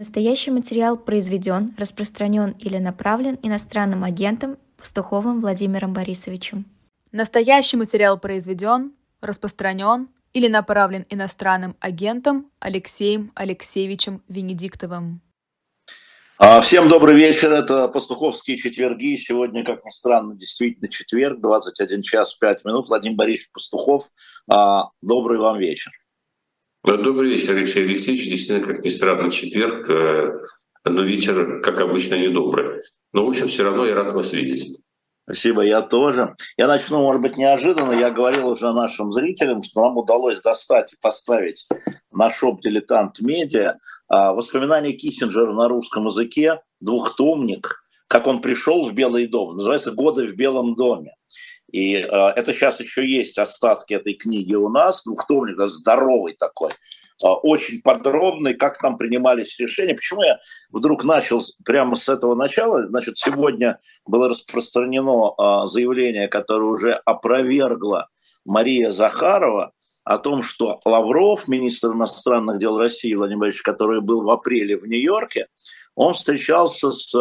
Настоящий материал произведен, распространен или направлен иностранным агентом Пастуховым Владимиром Борисовичем. Настоящий материал произведен, распространен или направлен иностранным агентом Алексеем Алексеевичем Венедиктовым. А, всем добрый вечер. Это Пастуховские четверги. Сегодня, как ни странно, действительно четверг, 21 час 5 минут. Владимир Борисович Пастухов. А, добрый вам вечер. Добрый вечер, Алексей Алексеевич. Действительно, как ни странно, четверг, э, но вечер, как обычно, недобрый. Но, в общем, все равно я рад вас видеть. Спасибо, я тоже. Я начну, может быть, неожиданно. Я говорил уже нашим зрителям, что нам удалось достать и поставить на шоп «Дилетант Медиа» а, воспоминания Киссинджера на русском языке, двухтомник, как он пришел в Белый дом. Называется «Годы в Белом доме». И э, это сейчас еще есть остатки этой книги у нас, двухтомник, здоровый такой, э, очень подробный, как там принимались решения. Почему я вдруг начал прямо с этого начала? Значит, сегодня было распространено э, заявление, которое уже опровергло Мария Захарова, о том, что Лавров, министр иностранных дел России Владимир Борисович, который был в апреле в Нью-Йорке, он встречался с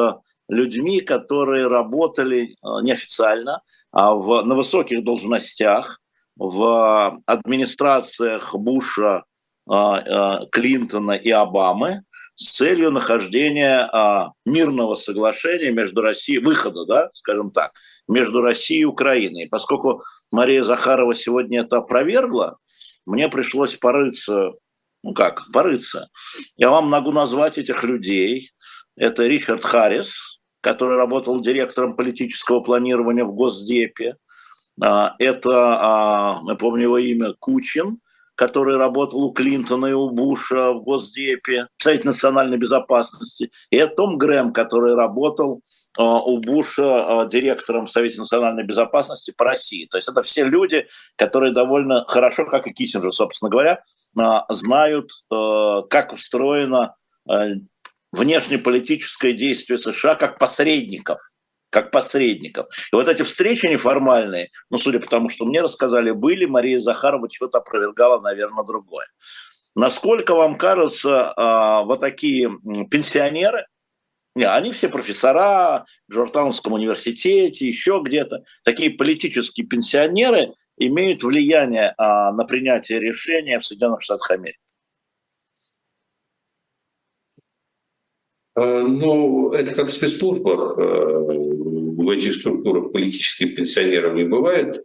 людьми, которые работали неофициально а в, на высоких должностях в администрациях Буша, а, а, Клинтона и Обамы с целью нахождения мирного соглашения между Россией, выхода, да, скажем так, между Россией и Украиной. Поскольку Мария Захарова сегодня это опровергла, мне пришлось порыться, ну как, порыться. Я вам могу назвать этих людей. Это Ричард Харрис, который работал директором политического планирования в Госдепе. А, это, а, я помню его имя, Кучин, который работал у Клинтона и у Буша в Госдепе, Совет национальной безопасности. И это Том Грэм, который работал а, у Буша директором Совета национальной безопасности по России. То есть это все люди, которые довольно хорошо, как и Киссинджер, собственно говоря, знают, как устроена внешнеполитическое действие США как посредников как посредников. И вот эти встречи неформальные, ну, судя по тому, что мне рассказали, были, Мария Захарова чего-то опровергала, наверное, другое. Насколько вам кажется, э, вот такие пенсионеры, не, они все профессора в Джорджтаунском университете, еще где-то, такие политические пенсионеры имеют влияние э, на принятие решения в Соединенных Штатах Америки? Ну, это как в спецслужбах. Э, в этих структурах политических пенсионеров не бывает.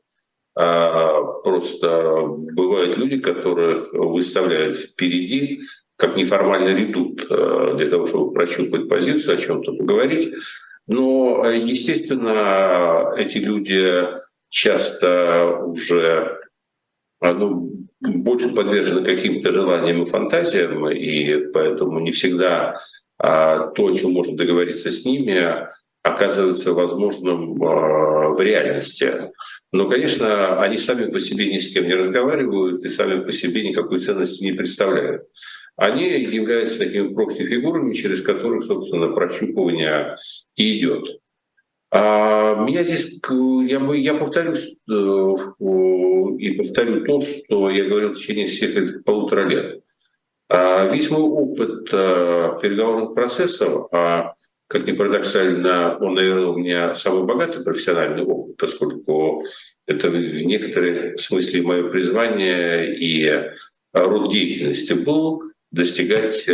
А просто бывают люди, которых выставляют впереди, как неформальный редут, э, для того, чтобы прощупать позицию, о чем-то поговорить. Но, естественно, эти люди часто уже ну, больше подвержены каким-то желаниям и фантазиям, и поэтому не всегда то, о чем можно договориться с ними, оказывается возможным а, в реальности. Но, конечно, они сами по себе ни с кем не разговаривают и сами по себе никакой ценности не представляют. Они являются такими прокси-фигурами, через которых, собственно, прощупывание и идет. А меня здесь, я, я повторюсь э, и повторю то, что я говорил в течение всех этих полутора лет. А весь мой опыт э, переговорных процессов, а как ни парадоксально, он, наверное, у меня самый богатый профессиональный опыт, поскольку это в некотором смысле мое призвание и род деятельности был достигать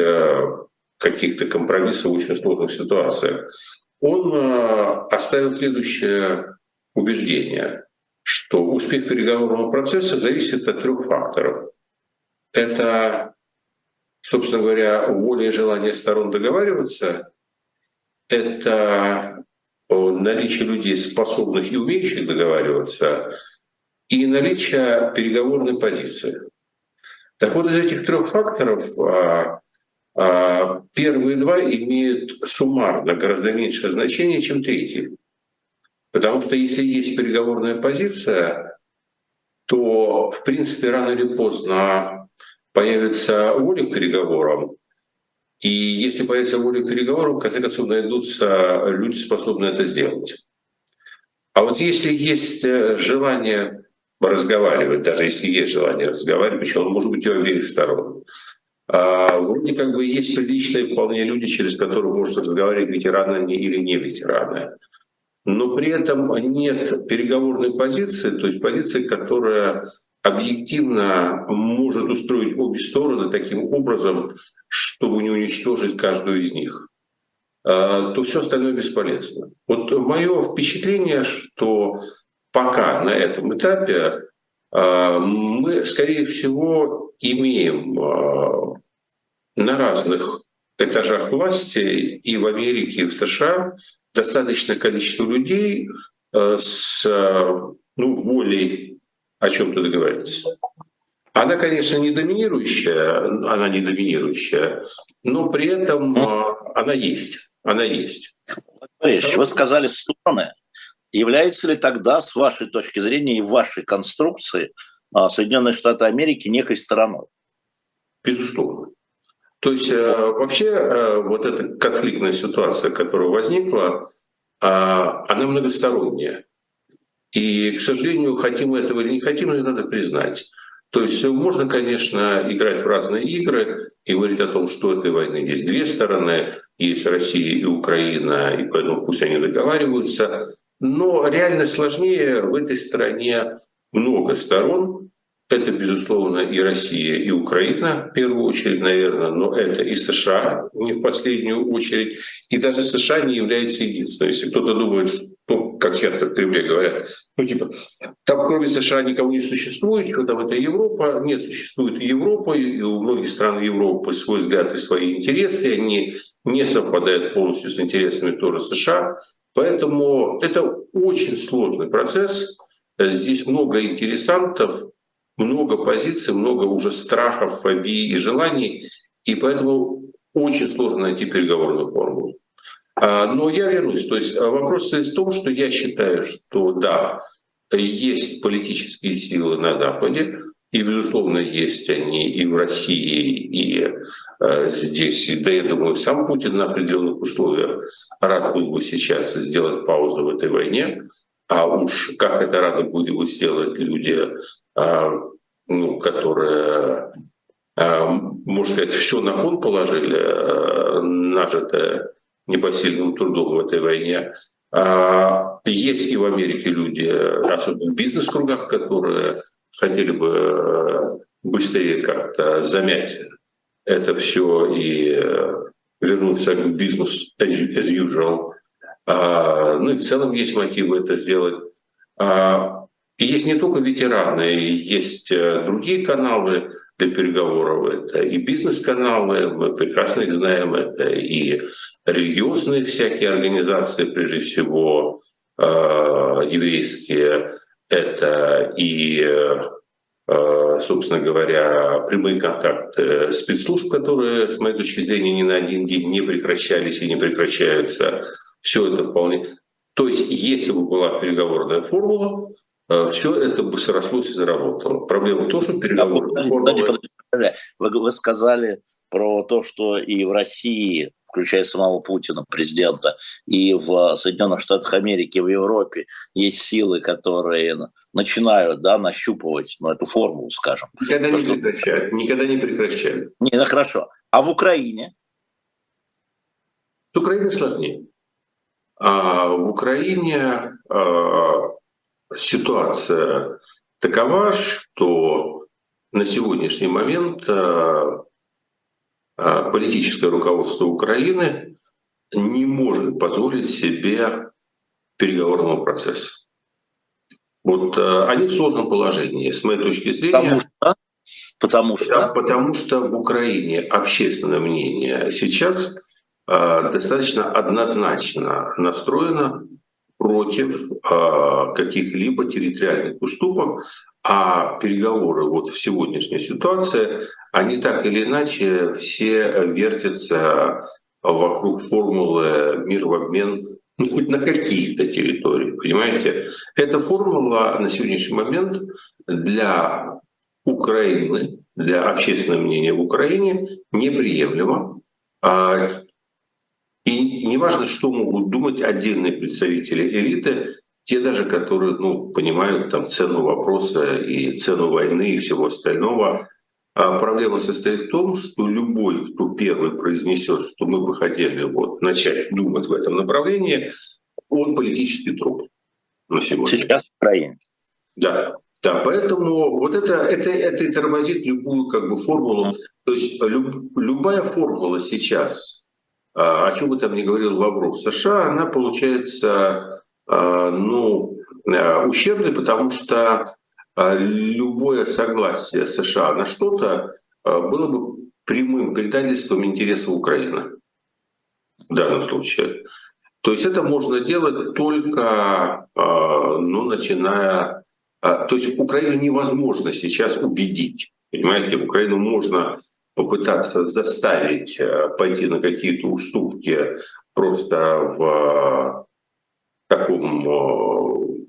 каких-то компромиссов в очень сложных ситуациях. Он оставил следующее убеждение, что успех переговорного процесса зависит от трех факторов. Это собственно говоря, воля и желание сторон договариваться — это наличие людей, способных и умеющих договариваться, и наличие переговорной позиции. Так вот, из этих трех факторов а, а, первые два имеют суммарно гораздо меньшее значение, чем третий. Потому что если есть переговорная позиция, то, в принципе, рано или поздно появится воля к переговорам, и если появится воля к переговорам, в конце концов найдутся люди, способные это сделать. А вот если есть э, желание разговаривать, даже если есть желание разговаривать, причем он может быть у обеих сторон, а, вроде как бы есть приличные вполне люди, через которых можно разговаривать, ветераны они или не ветераны. Но при этом нет переговорной позиции, то есть позиции, которая объективно может устроить обе стороны таким образом, чтобы не уничтожить каждую из них, а, то все остальное бесполезно. Вот мое впечатление, что пока на этом этапе а, мы, скорее всего, имеем а, на разных этажах власти и в Америке, и в США достаточное количество людей с ну, волей о чем-то договориться. Она, конечно, не доминирующая, она не доминирующая, но при этом а, она есть. Она есть. Борисович, вы сказали стороны. Является ли тогда, с вашей точки зрения и вашей конструкции, а, Соединенные Штаты Америки некой стороной? Безусловно. То есть э, вообще э, вот эта конфликтная ситуация, которая возникла, а, она многосторонняя. И, к сожалению, хотим мы этого или не хотим, это надо признать. То есть можно, конечно, играть в разные игры и говорить о том, что этой войны есть две стороны, есть Россия и Украина, и поэтому пусть они договариваются. Но реально сложнее в этой стране много сторон, это, безусловно, и Россия, и Украина в первую очередь, наверное, но это и США не в последнюю очередь. И даже США не является единственным. Если кто-то думает, что, как часто в Кремле говорят, ну типа, там кроме США никого не существует, что там это Европа. Нет, существует и Европа, и у многих стран Европы свой взгляд и свои интересы, они не совпадают полностью с интересами тоже США. Поэтому это очень сложный процесс. Здесь много интересантов, много позиций, много уже страхов, фобий и желаний, и поэтому очень сложно найти переговорную формулу. А, но я вернусь. То есть а, вопрос в том, что я считаю, что да, есть политические силы на Западе, и, безусловно, есть они и в России, и э, здесь. Да, я думаю, сам Путин на определенных условиях рад был бы сейчас сделать паузу в этой войне. А уж как это рады будут его сделать люди, а, ну, которые, а, можно сказать, все на кон положили, а, нажитое непосильным трудом в этой войне. Есть и в Америке люди, особенно в бизнес-кругах, которые хотели бы быстрее как-то замять это все и вернуться к бизнесу as usual. А, ну и в целом есть мотивы это сделать. А, есть не только ветераны, есть э, другие каналы для переговоров. Это и бизнес-каналы, мы прекрасно их знаем, это и религиозные всякие организации, прежде всего э, еврейские, это и, э, собственно говоря, прямые контакты спецслужб, которые, с моей точки зрения, ни на один день не прекращались и не прекращаются все это вполне... То есть, если бы была переговорная формула, все это бы срослось и заработало. Проблема в том, что да, формула... Подождите, подождите. Вы, вы сказали про то, что и в России включая самого Путина, президента, и в Соединенных Штатах Америки, в Европе есть силы, которые начинают да, нащупывать ну, эту формулу, скажем. Никогда то, не что... прекращают. Никогда не прекращают. Не, ну хорошо. А в Украине? С Украиной сложнее. А в Украине а, ситуация такова, что на сегодняшний момент а, а, политическое руководство Украины не может позволить себе переговорного процесса. Вот они в сложном положении, с моей точки зрения. Потому что? Потому что? Потому что в Украине общественное мнение сейчас Э, достаточно однозначно настроена против э, каких-либо территориальных уступок, а переговоры вот в сегодняшней ситуации, они так или иначе все вертятся вокруг формулы «мир в обмен» ну, хоть на каких-то территориях, понимаете? Эта формула на сегодняшний момент для Украины, для общественного мнения в Украине неприемлема. И неважно, что могут думать отдельные представители элиты, те даже, которые ну, понимают там, цену вопроса и цену войны и всего остального, а проблема состоит в том, что любой, кто первый произнесет, что мы бы хотели вот начать думать в этом направлении, он политический труп на сегодня. Сейчас в Украине. Да, да, поэтому вот это, это, это тормозит любую как бы формулу. То есть люб, любая формула сейчас, о чем бы там ни говорил Лавров, США, она получается а, ну, а, ущербной, потому что любое согласие США на что-то было бы прямым предательством интересов Украины в данном случае. То есть это можно делать только, ну, начиная а, то есть Украину невозможно сейчас убедить. Понимаете, Украину можно попытаться заставить э, пойти на какие-то уступки просто в таком э,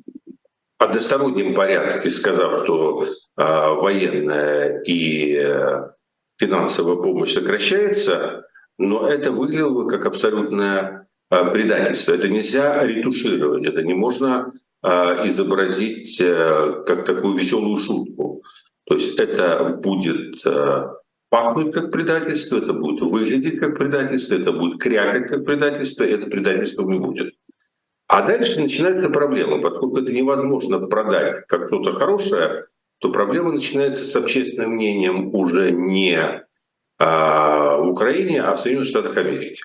одностороннем порядке, сказав, что э, военная и финансовая помощь сокращается, но это выглядело как абсолютное предательство. Это нельзя ретушировать, это не можно изобразить э, как такую веселую шутку. То есть это будет э, пахнуть как предательство, это будет выглядеть как предательство, это будет крякать как предательство, и это предательство не будет. А дальше начинается проблема, поскольку это невозможно продать как что-то хорошее, то проблема начинается с общественным мнением уже не а, в Украине, а в Соединенных Штатах Америки.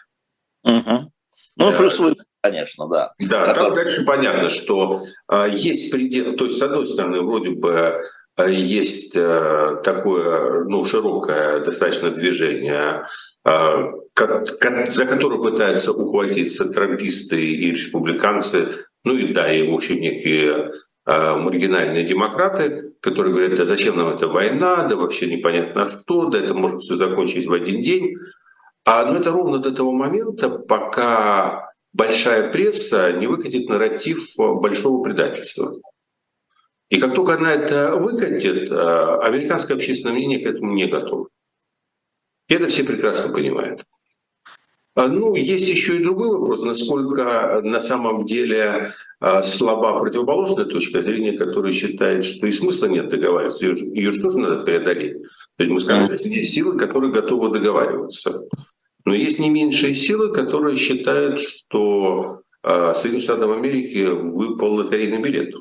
Угу. Ну, да. плюс вы конечно, да. Да, который... там дальше понятно, что э, есть предел, то есть, с одной стороны, вроде бы э, есть э, такое ну, широкое достаточно движение, э, за которое пытаются ухватиться трамписты и республиканцы, ну и да, и в общем некие э, маргинальные демократы, которые говорят, да зачем нам эта война, да вообще непонятно что, да это может все закончить в один день. А ну, это ровно до того момента, пока большая пресса не выкатит нарратив большого предательства. И как только она это выкатит, э, американское общественное мнение к этому не готово. И это все прекрасно понимают. А, ну, есть еще и другой вопрос, насколько на самом деле э, слаба противоположная точка зрения, которая считает, что и смысла нет договариваться, ее, ее же тоже надо преодолеть. То есть мы скажем, что есть силы, которые готовы договариваться. Но есть не меньшие силы, которые считают, что э, Соединенным Штатам Америки выпал лотерейный билет.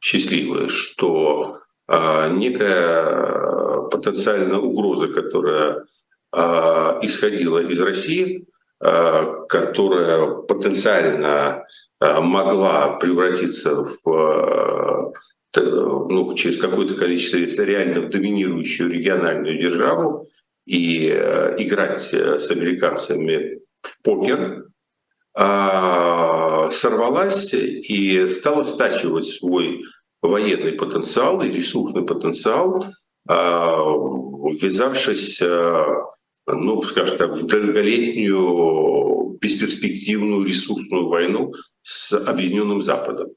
Счастливые, что э, некая потенциальная угроза, которая э, исходила из России, которая потенциально могла превратиться в ну, через какое-то количество лет реально в доминирующую региональную державу, и играть э, с американцами в покер, а, сорвалась и стала стачивать свой военный потенциал и ресурсный потенциал, а, ввязавшись, э, ну, скажем так, в долголетнюю бесперспективную ресурсную войну с Объединенным Западом.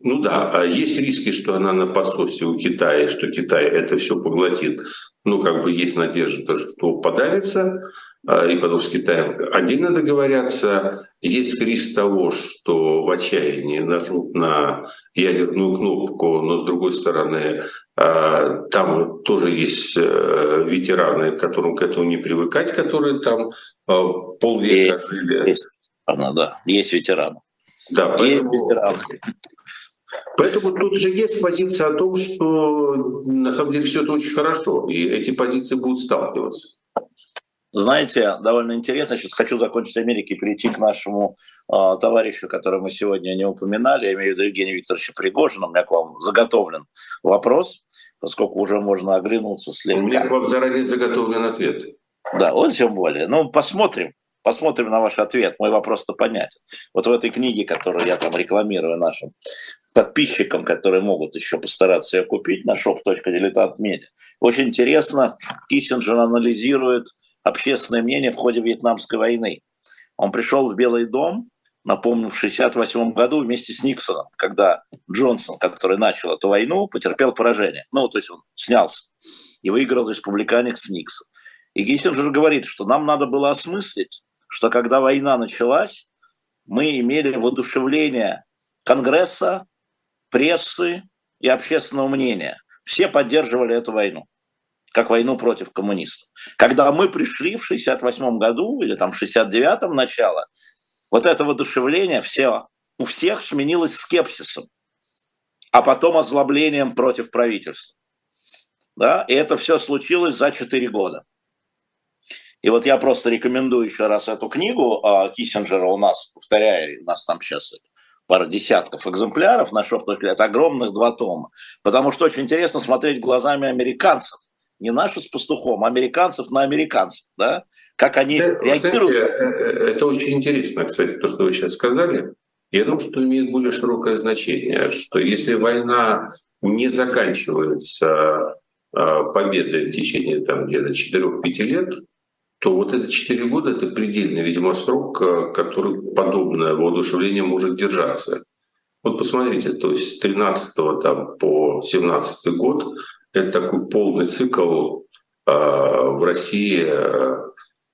Ну да, а есть риски, что она на подсосе у Китая, что Китай это все поглотит. Ну, как бы есть надежда, что подавится, а, и потом с Китаем отдельно договорятся. Есть риск того, что в отчаянии нажмут на ядерную кнопку, но с другой стороны, а, там тоже есть э, ветераны, которым к этому не привыкать, которые там полвека жили. Есть, да, есть ветераны. Да, поэтому... есть ветераны. Поэтому тут же есть позиция о том, что на самом деле все это очень хорошо, и эти позиции будут сталкиваться. Знаете, довольно интересно. Сейчас хочу закончить Америки и перейти к нашему э, товарищу, которого мы сегодня не упоминали. Я имею в виду Евгения Викторовича Пригожина. У меня к вам заготовлен вопрос, поскольку уже можно оглянуться слегка. У меня к вам заранее заготовлен ответ. Да, вот тем более. Ну, посмотрим. Посмотрим на ваш ответ. Мой вопрос-то понятен. Вот в этой книге, которую я там рекламирую нашим подписчикам, которые могут еще постараться ее купить на shop.diletant.media. Очень интересно, Киссинджер анализирует общественное мнение в ходе Вьетнамской войны. Он пришел в Белый дом, напомню, в 1968 году вместе с Никсоном, когда Джонсон, который начал эту войну, потерпел поражение. Ну, то есть он снялся и выиграл республиканец Никсон. И Киссинджер говорит, что нам надо было осмыслить, что когда война началась, мы имели воодушевление Конгресса, прессы и общественного мнения. все поддерживали эту войну как войну против коммунистов. Когда мы пришли в 68 году или там в 69-м начало, вот это воодушевление все, у всех сменилось скепсисом, а потом озлоблением против правительства. Да? И это все случилось за 4 года. И вот я просто рекомендую еще раз эту книгу а, Киссинджера у нас, повторяю, у нас там сейчас пара десятков экземпляров на шортах, это огромных два тома. Потому что очень интересно смотреть глазами американцев – не наши с пастухом, а американцев на американцев, да? Как они это, реагируют. Знаете, э, э, это очень интересно, кстати, то, что вы сейчас сказали. Я думаю, что имеет более широкое значение, что если война не заканчивается э, победой в течение там где-то 4-5 лет, то вот это 4 года — это предельный, видимо, срок, который подобное воодушевление может держаться. Вот посмотрите, то есть с 13 там, по 17 год это такой полный цикл а, в России а,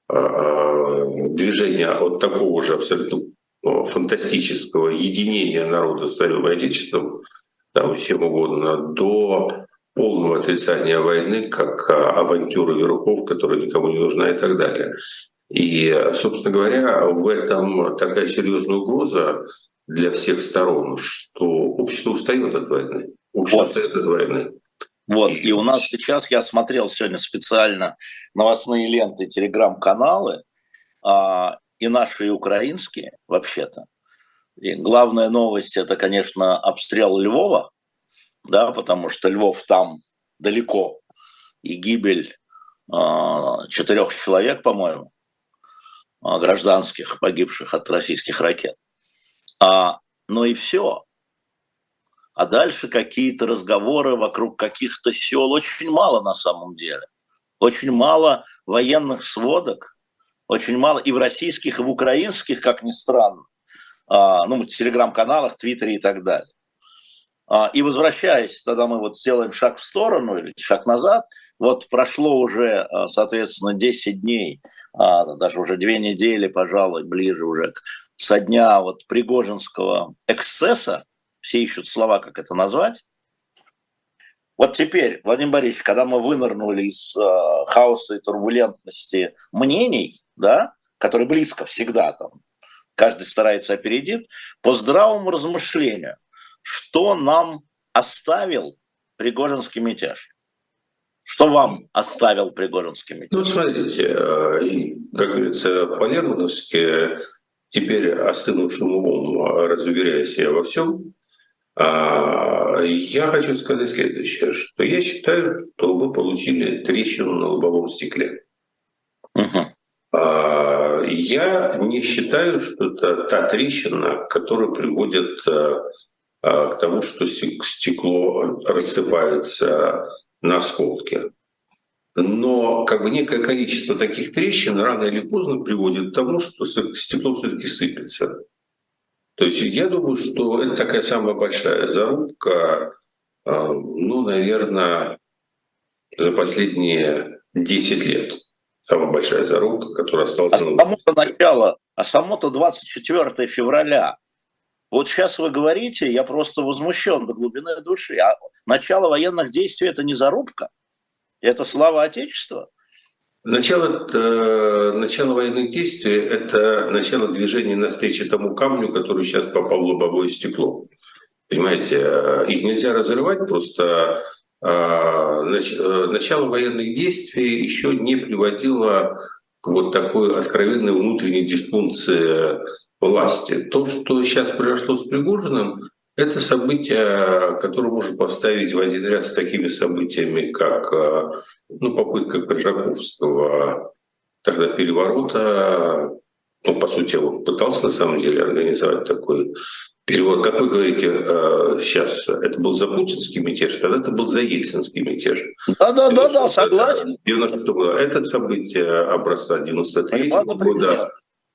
а, движения от такого же абсолютно фантастического единения народа с и отечеством, там, чем угодно, до полного отрицания войны как авантюры верхов, которая никому не нужна и так далее. И, собственно говоря, в этом такая серьезная угроза для всех сторон, что общество устает от войны. Общество вот. устает от войны. Вот, и у нас сейчас, я смотрел сегодня специально новостные ленты, телеграм-каналы, а, и наши, и украинские, вообще-то. И главная новость – это, конечно, обстрел Львова, да, потому что Львов там далеко, и гибель а, четырех человек, по-моему, а, гражданских, погибших от российских ракет. А, но и все а дальше какие-то разговоры вокруг каких-то сел. Очень мало на самом деле. Очень мало военных сводок, очень мало и в российских, и в украинских, как ни странно, а, ну, в телеграм-каналах, твиттере и так далее. А, и возвращаясь, тогда мы вот сделаем шаг в сторону или шаг назад, вот прошло уже, а, соответственно, 10 дней, даже уже две недели, пожалуй, ближе уже со дня вот Пригожинского эксцесса, все ищут слова, как это назвать. Вот теперь, Владимир Борисович, когда мы вынырнули из э, хаоса и турбулентности мнений, да, которые близко всегда там, каждый старается опередить, по здравому размышлению, что нам оставил Пригожинский мятеж? Что вам оставил Пригожинский мятеж? Ну, смотрите, э, как говорится, по-лермановски, теперь остынувшим умом разуверяя себя во всем, а, я хочу сказать следующее, что я считаю, что вы получили трещину на лобовом стекле. uh Я не считаю, что это та трещина, которая приводит а, к тому, что стекло рассыпается на осколки. Но как бы некое количество таких трещин рано или поздно приводит к тому, что стекло все-таки сыпется. То есть я думаю, что это такая самая большая зарубка, а, ну, наверное, за последние 10 лет. Самая большая зарубка, которая осталась... А само-то начало, а само-то 24 февраля. Вот сейчас вы говорите, я просто возмущен до глубины души. А начало военных действий – это не зарубка, это слава Отечества – Начало, э, начало военных действий – это начало движения навстречу тому камню, который сейчас попал в лобовое стекло. Понимаете, э, их нельзя разрывать, просто э, э, начало военных действий еще не приводило к вот такой откровенной внутренней дисфункции власти. То, что сейчас произошло с Пригожиным, это событие, которое можно поставить в один ряд с такими событиями, как ну, попытка Коржаковского тогда переворота, ну, по сути, он пытался на самом деле организовать такой переворот. Как вы говорите э, сейчас, это был за путинский мятеж, тогда это был за ельцинский мятеж. Да-да-да, да, согласен. 96 года. Это событие образца 93 года.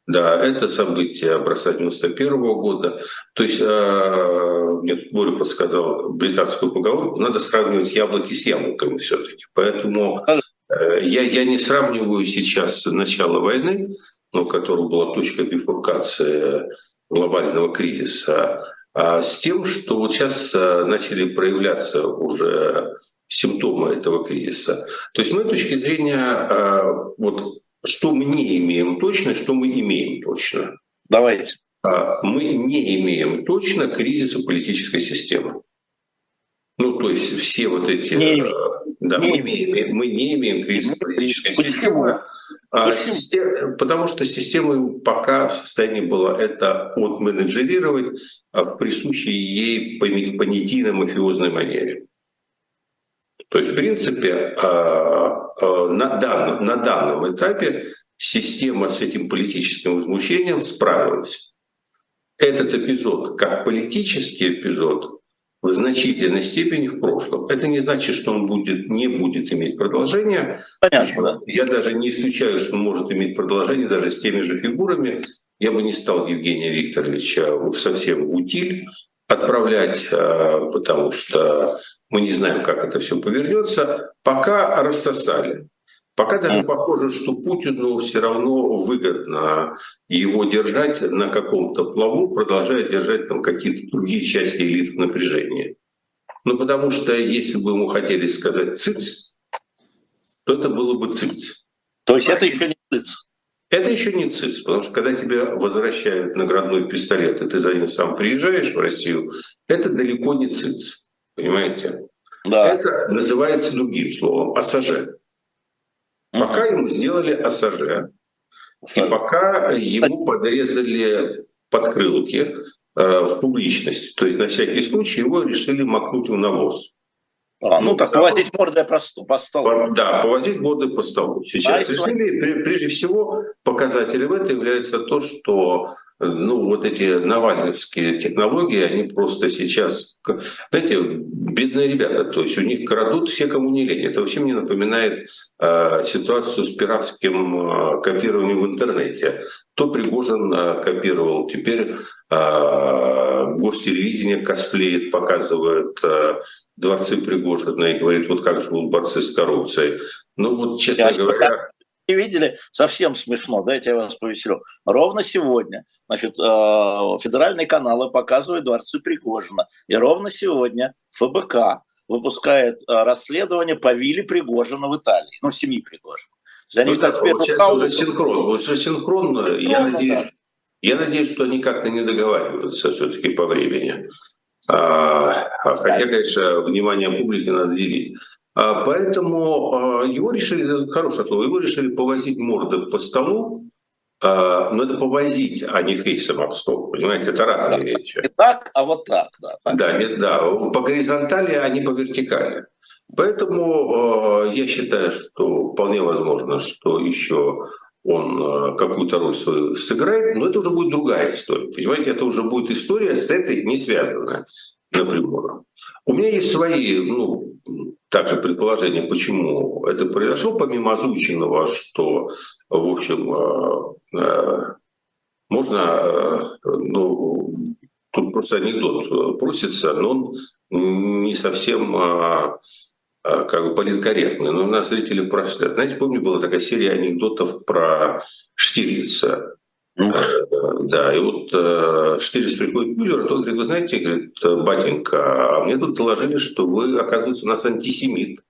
Да, это событие образца 91 года. То есть, э, мне Боря подсказал британскую поговорку, надо сравнивать яблоки с яблоками все-таки. Поэтому э, я, я не сравниваю сейчас начало войны, ну, которая была точкой бифуркации глобального кризиса, а с тем, что вот сейчас э, начали проявляться уже симптомы этого кризиса. То есть, с моей точки зрения, вот что мы не имеем точно, что мы имеем точно. Давайте. Мы не имеем точно кризиса политической системы. Ну, то есть все вот эти... Не имеем. Да, не мы, имеем. Не имеем, мы не имеем кризиса политической Почему? системы. Почему? Потому что система пока в состоянии была это отменеджерировать в присущей ей понятийно-мафиозной манере. То есть, в принципе, а, а, на данном, на данном этапе система с этим политическим возмущением справилась. Этот эпизод, как политический эпизод, в значительной степени в прошлом. Это не значит, что он будет, не будет иметь продолжения. Понятно, да. Я даже не исключаю, что он может иметь продолжение даже с теми же фигурами. Я бы не стал Евгения Викторовича уж совсем утиль отправлять, а, потому что мы не знаем, как это все повернется. Пока рассосали. Пока даже похоже, что Путину все равно выгодно его держать на каком-то плаву, продолжая держать там какие-то другие части элит в напряжении. Ну, потому что если бы ему хотели сказать «цыц», то это было бы «цыц». То есть это еще не «цыц»? Это еще не ЦИЦ, потому что когда тебя возвращают наградной пистолет, и ты за ним сам приезжаешь в Россию, это далеко не ЦИЦ, понимаете? Да. Это называется другим словом – АСЖ. Пока ему сделали АСЖ, и пока ему подрезали подкрылки э, в публичности, то есть на всякий случай его решили макнуть в навоз. А, ну, ну так повозить мордой по, по столу. Да, повозить мордой по столу. Сейчас решили, прежде всего, показателем это является то, что ну, вот эти навальновские технологии, они просто сейчас, знаете, бедные ребята, то есть у них крадут все, кому не лень. Это вообще мне напоминает э, ситуацию с пиратским э, копированием в интернете. То Пригожин э, копировал, теперь э, гостелевидение косплеит, показывает э, дворцы Пригожина и говорит, вот как живут борцы с коррупцией. Ну вот, честно Я говоря видели, совсем смешно, дайте я вас повеселю. Ровно сегодня, значит, э, федеральные каналы показывают дворцы Пригожина. И ровно сегодня ФБК выпускает э, расследование по вилле Пригожина в Италии, ну, семьи Пригожина. Они ну, так получается уже синхрон. Уже синхронно, синхронно я, надеюсь, да. я надеюсь, что они как-то не договариваются все-таки по времени. А, хотя, конечно, внимание публики надо делить. А, поэтому а, его решили, хорошее слово, его решили повозить морды по столу, а, но это повозить, а не фейсом об стол, понимаете, это разные да, вещи. Не так, а вот так, да. Так. Да, нет, да, по горизонтали, а не по вертикали. Поэтому я считаю, что вполне возможно, что еще он какую-то роль свою сыграет, но это уже будет другая история. Понимаете, это уже будет история с этой не связанная напрямую. У меня есть свои, ну, также предположение, почему это произошло, помимо озвученного, что, в общем, э, э, можно, э, ну, тут просто анекдот просится, но он не совсем как бы политкорректный, но у нас зрители прошли. Знаете, помню, была такая серия анекдотов про Штирлица. Да, и вот Штирлиц приходит к Мюллеру, тот говорит, вы знаете, говорит, батенька, а мне тут доложили, что вы, оказывается, у нас антисемит.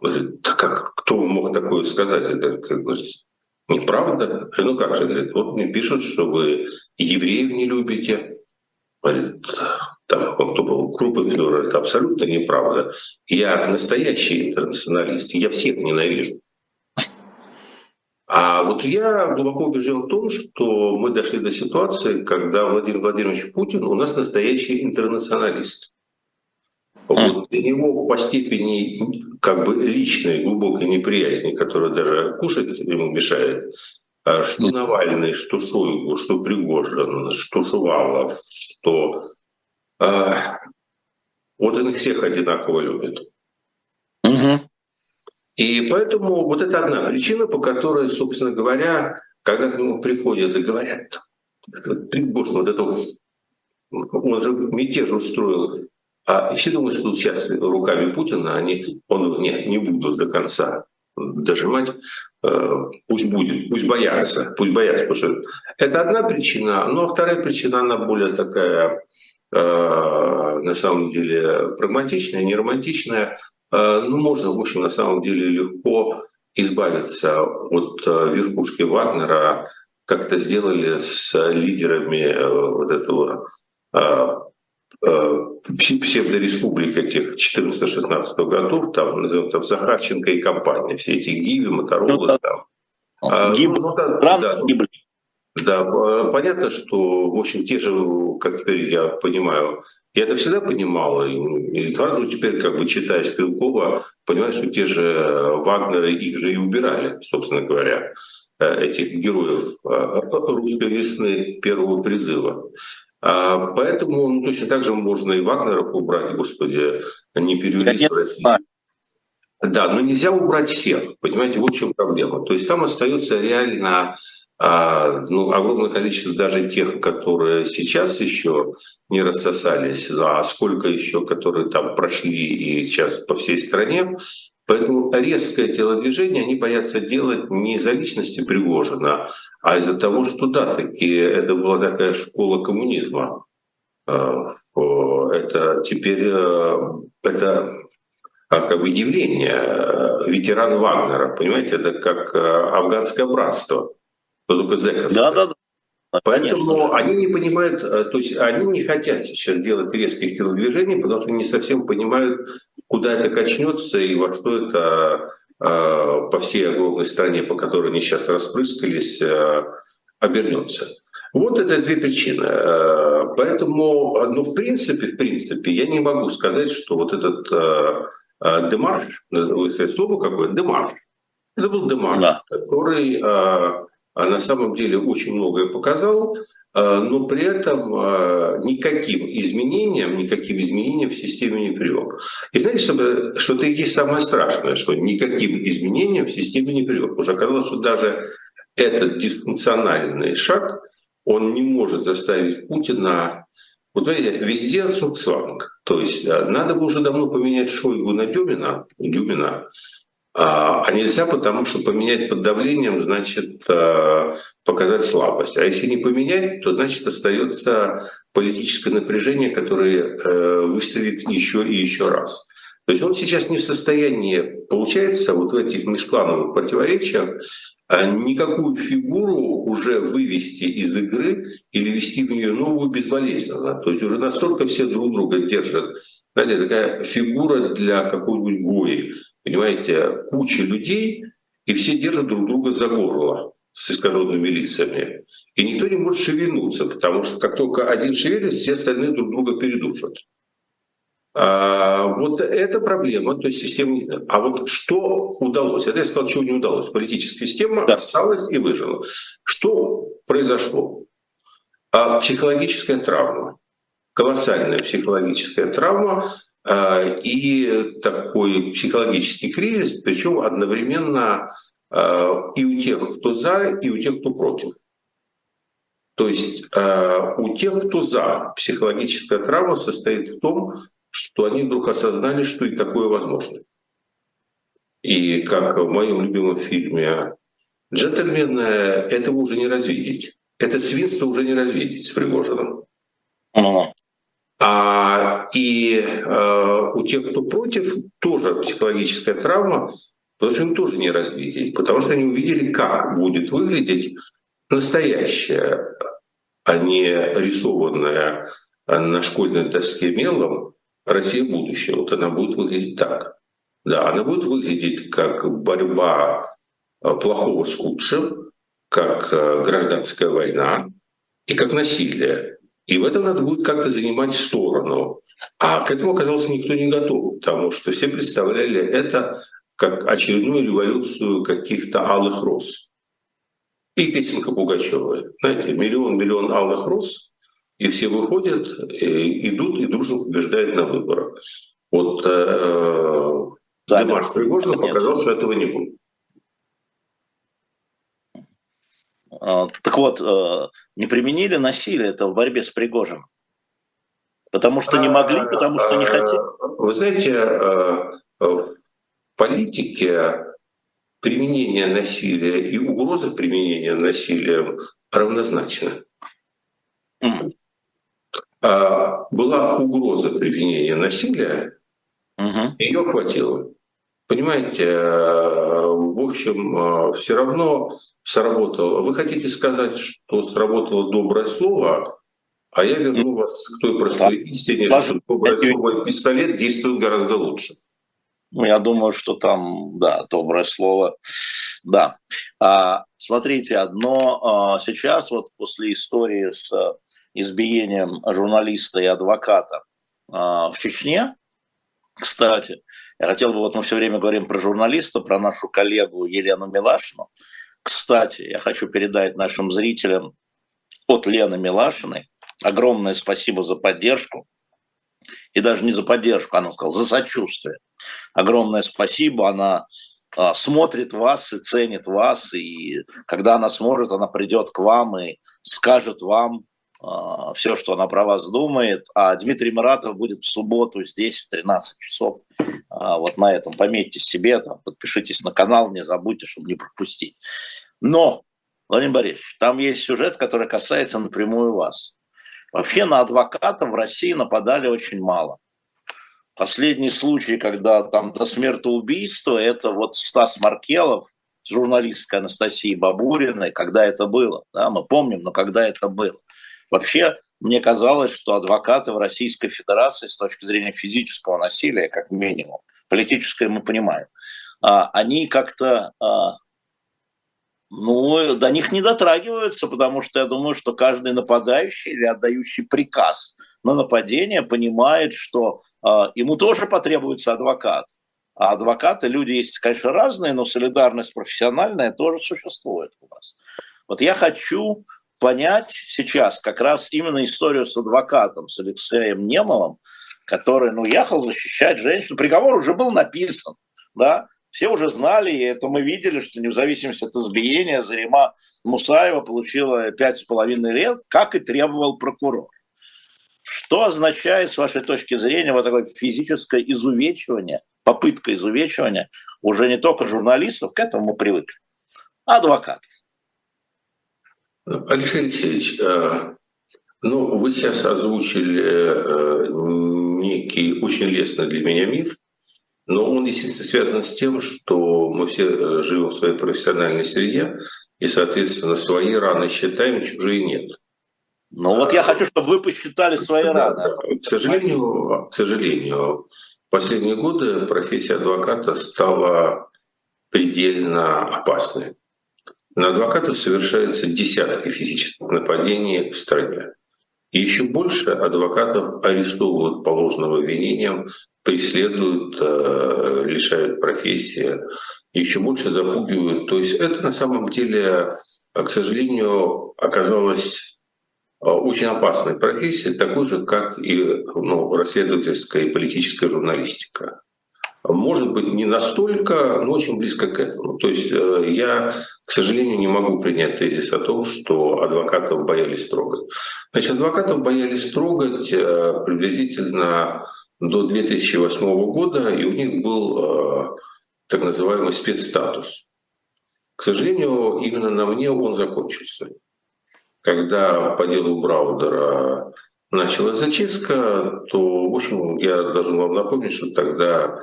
Говорит, да как, кто мог такое сказать? Это, как говорит, неправда. Ну как же, говорит, вот мне пишут, что вы евреев не любите. Говорит, там, кто был Крупенфюрер, это абсолютно неправда. Я настоящий интернационалист, я всех ненавижу. А вот я глубоко убежден в том, что мы дошли до ситуации, когда Владимир Владимирович Путин у нас настоящий интернационалист. Вот для него по степени как бы личной глубокой неприязни, которая даже кушать ему мешает, а что Навальный, что Шойгу, что Пригожин, что Шувалов, что... А, вот он их всех одинаково любит. Угу. И поэтому вот это одна причина, по которой, собственно говоря, когда к нему приходят и говорят, боже, вот это он же мятеж устроил, а все думают, что сейчас руками Путина они, он нет, не будут до конца дожимать, э, пусть будет, пусть боятся, пусть боятся, потому что это одна причина, но вторая причина, она более такая на самом деле прагматичная, не романтичная, ну, можно, в общем, на самом деле легко избавиться от верхушки Вагнера, как это сделали с лидерами вот этого псевдореспублик этих 14-16 годов, там, назовем там, Захарченко и компания, все эти Гиви, Моторолы, ну, там. А, Гиб... ну, да, да, да, понятно, что, в общем, те же, как теперь я понимаю, я это всегда понимал, и сразу теперь, как бы читая Стрелкова, понимаешь, что те же Вагнеры их же и убирали, собственно говоря, э, этих героев э, русской весны первого призыва. А, поэтому ну, точно так же можно и Вагнеров убрать, господи, не перевелись в Россию. Да, но нельзя убрать всех, понимаете, вот в чем проблема. То есть там остается реально а, ну, огромное количество даже тех, которые сейчас еще не рассосались, а сколько еще, которые там прошли и сейчас по всей стране. Поэтому резкое телодвижение они боятся делать не из-за личности Пригожина, а из-за того, что да, таки это была такая школа коммунизма. А, это теперь э, это а, как бы явление э, ветеран Вагнера, понимаете, это как э, афганское братство, зэковское. Да, да, да. Поэтому Конечно. они не понимают, то есть они не хотят сейчас делать резких телодвижений, потому что не совсем понимают, куда это качнется и во что это э, по всей огромной стране, по которой они сейчас распрыскались, э, обернется. Вот это две причины. Э, поэтому, ну, в принципе, в принципе, я не могу сказать, что вот этот демарш, вы сказали слово какое? Демарш. Это был демарш, да. который на самом деле очень многое показал. Э, но при этом э, никаким изменениям, никаким изменениям в системе не привел. И знаете, что, это и самое страшное, что никаким изменениям в системе не привел. Уже оказалось, что даже этот дисфункциональный шаг, он не может заставить Путина вот видите, везде цуцванг. То есть э, надо бы уже давно поменять Шойгу на Дюмина, Дюмина а, а нельзя, потому что поменять под давлением значит э, показать слабость. А если не поменять, то значит остается политическое напряжение, которое э, выстрелит еще и еще раз. То есть он сейчас не в состоянии, получается, вот в этих межклановых противоречиях а никакую фигуру уже вывести из игры или ввести в нее новую безболезненно. То есть уже настолько все друг друга держат. Знаете, такая фигура для какой-нибудь гои. Понимаете, куча людей, и все держат друг друга за горло с искаженными лицами. И никто не может шевельнуться, потому что как только один шевелится, все остальные друг друга передушат. А, вот это проблема, то есть система не знаю. А вот что удалось? Это я сказал, чего не удалось. Политическая система да. осталась и выжила. Что произошло? А, психологическая травма. Колоссальная психологическая травма а, и такой психологический кризис, причем одновременно а, и у тех, кто за, и у тех, кто против. То есть а, у тех, кто за, психологическая травма состоит в том, что они вдруг осознали, что и такое возможно. И как в моем любимом фильме «Джентльмены» этого уже не развидеть. Это свинство уже не развидеть с Пригожиным. А, и э, у тех, кто против, тоже психологическая травма, потому что им тоже не развидеть, потому что они увидели, как будет выглядеть настоящая, а не рисованная на школьной доске мелом Россия будущего. Вот она будет выглядеть так. Да, она будет выглядеть как борьба э, плохого с худшим, как э, гражданская война и как насилие. И в этом надо будет как-то занимать сторону. А к этому оказался никто не готов, потому что все представляли это как очередную революцию каких-то алых роз. И песенка Пугачева. Знаете, миллион-миллион алых роз, и все выходят, и идут и дружно побеждают на выборах. Вот э, Димаш Пригожин показал, что этого не будет. А, так вот, э, не применили насилие это в борьбе с Пригожиным? Потому что не могли, потому что не хотели? Вы знаете, в политике применение насилия и угроза применения насилия равнозначны. была угроза применения насилия, угу. ее хватило. Понимаете, в общем, все равно сработало. Вы хотите сказать, что сработало доброе слово, а я верну вас к той простой истине, что доброе слово пистолет действует гораздо лучше. Ну, я думаю, что там, да, доброе слово, да. А, смотрите, одно а, сейчас вот после истории с избиением журналиста и адвоката а, в Чечне, кстати, я хотел бы, вот мы все время говорим про журналиста, про нашу коллегу Елену Милашину. Кстати, я хочу передать нашим зрителям от Лены Милашиной огромное спасибо за поддержку. И даже не за поддержку, она сказала, за сочувствие. Огромное спасибо, она а, смотрит вас и ценит вас, и когда она сможет, она придет к вам и скажет вам все, что она про вас думает. А Дмитрий Маратов будет в субботу здесь в 13 часов. А, вот на этом пометьте себе, там, подпишитесь на канал, не забудьте, чтобы не пропустить. Но, Владимир Борисович, там есть сюжет, который касается напрямую вас. Вообще на адвоката в России нападали очень мало. Последний случай, когда там до смертоубийства, это вот Стас Маркелов с журналисткой Анастасией Бабуриной, когда это было. Да, мы помним, но когда это было. Вообще, мне казалось, что адвокаты в Российской Федерации с точки зрения физического насилия, как минимум, политическое мы понимаем, а, они как-то а, ну, до них не дотрагиваются, потому что я думаю, что каждый нападающий или отдающий приказ на нападение понимает, что э, ему тоже потребуется адвокат. А адвокаты, люди есть, конечно, разные, но солидарность профессиональная тоже существует у вас. Вот я хочу понять сейчас как раз именно историю с адвокатом, с Алексеем Немовым, который, ну, ехал защищать женщину. Приговор уже был написан, да, все уже знали, и это мы видели, что не в зависимости от избиения Зарима Мусаева получила пять с половиной лет, как и требовал прокурор. Что означает, с вашей точки зрения, вот такое физическое изувечивание, попытка изувечивания уже не только журналистов, к этому мы привыкли, а адвокатов? Алексей Алексеевич, э, ну, вы сейчас озвучили э, некий очень лестный для меня миф, но он, естественно, связан с тем, что мы все э, живем в своей профессиональной среде, и, соответственно, свои раны считаем, чужие нет. Ну вот я хочу, чтобы вы посчитали свои раны. К сожалению, к сожалению, в последние годы профессия адвоката стала предельно опасной. На адвокатов совершаются десятки физических нападений в стране. И еще больше адвокатов арестовывают по ложным обвинениям, преследуют, э, лишают профессии, еще больше запугивают. То есть это на самом деле, к сожалению, оказалось э, очень опасной профессией, такой же, как и ну, расследовательская и политическая журналистика. Может быть, не настолько, но очень близко к этому. То есть э, я, к сожалению, не могу принять тезис о том, что адвокатов боялись трогать. Значит, адвокатов боялись трогать приблизительно до 2008 года, и у них был э, так называемый спецстатус. К сожалению, именно на мне он закончился. Когда по делу Браудера началась зачистка, то, в общем, я должен вам напомнить, что тогда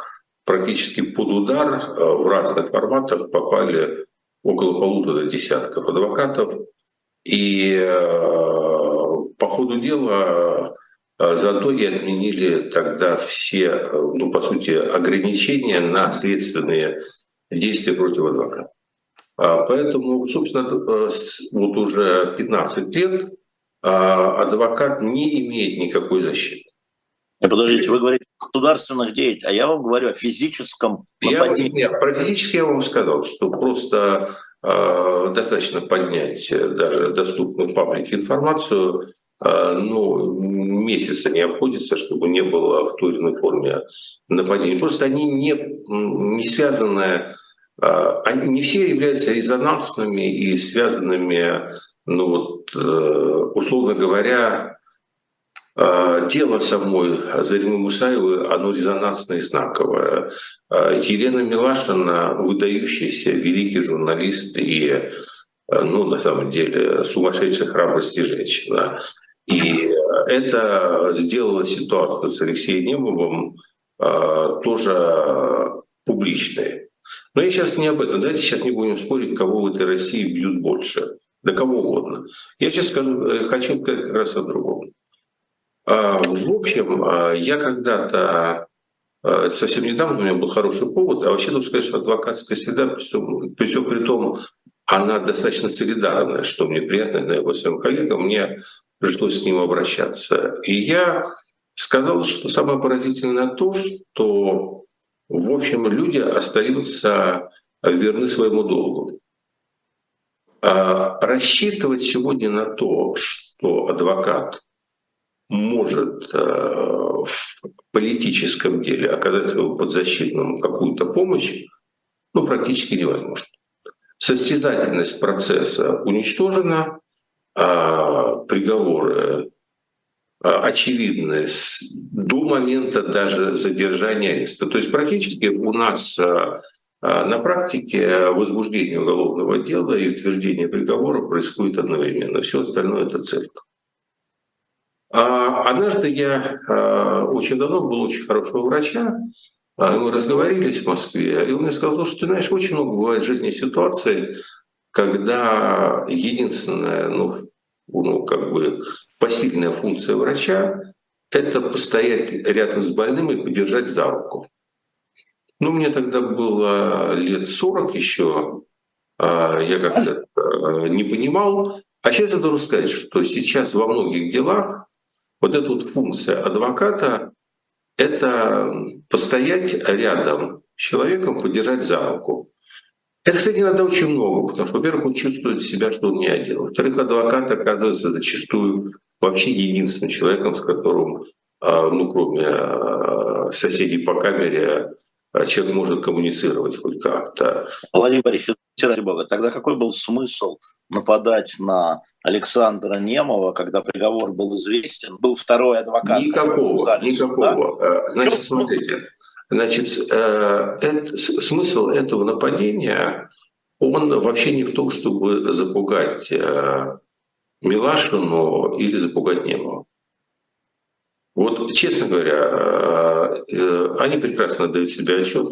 практически под удар э, в разных форматах попали около полутора десятков адвокатов. И э, по ходу дела а Заодно и отменили тогда все, ну, по сути, ограничения на следственные действия против адвоката. А поэтому, собственно, э, вот уже 15 лет адвокат не имеет никакой защиты. Подождите, вы говорите государственных деятелях, а я вам говорю о физическом нападении. Я, нет, про физически я вам сказал, что просто э, достаточно поднять даже доступную паблике информацию, а, ну, месяца не обходится, чтобы не было в той или иной форме нападений. Просто они не, не связаны, а, они не все являются резонансными и связанными, ну вот, э, условно говоря, а, Дело самой Заримы Мусаевой, оно резонансное и знаковое. Елена Милашина, выдающийся великий журналист и, ну, на самом деле, сумасшедшая храбрости женщина. И это сделало ситуацию с Алексеем Немовым тоже публичной. Но я сейчас не об этом. Давайте сейчас не будем спорить, кого в этой России бьют больше. Да кого угодно. Я сейчас скажу, э, хочу как раз о другом. А, в общем, а, я когда-то, а, совсем недавно у меня был хороший повод, а вообще должен сказать, что адвокатская среда, при всем, при всем при том, она достаточно солидарная, что мне приятно, знаю по своим коллегам, мне пришлось с ним обращаться. И я сказал, что самое поразительное то, что, в общем, люди остаются верны своему долгу. А рассчитывать сегодня на то, что адвокат может э, в политическом деле оказать своему подзащитному какую-то помощь, ну, практически невозможно. Состязательность процесса уничтожена, а приговоры а, очевидны до момента даже задержания ареста. То есть практически у нас а, на практике возбуждение уголовного дела и утверждение приговора происходит одновременно. Все остальное — это цирк. А однажды я а, очень давно был очень хорошего врача, а, мы разговорились в Москве, и он мне сказал, что ты знаешь, очень много бывает в жизни ситуаций, когда единственная, ну, ну как бы посильная функция врача — это постоять рядом с больным и подержать за руку. Ну, мне тогда было лет 40 еще, я как-то не понимал. А сейчас я должен сказать, что сейчас во многих делах вот эта вот функция адвоката — это постоять рядом с человеком, подержать за руку. Это, кстати, иногда очень много, потому что, во-первых, он чувствует себя, что он не один. Во-вторых, адвокат оказывается зачастую вообще единственным человеком, с которым, а, ну, кроме а, соседей по камере, а человек может коммуницировать хоть как-то. Владимир Борисович, тогда какой был смысл нападать на Александра Немова, когда приговор был известен? Был второй адвокат. Никакого, никакого. Суда. Э, значит, смотрите, значит, э, это, смысл этого нападения, он вообще не в том, чтобы запугать э, Милашину или запугать Немова. Вот, честно говоря, э, они прекрасно дают себе отчет,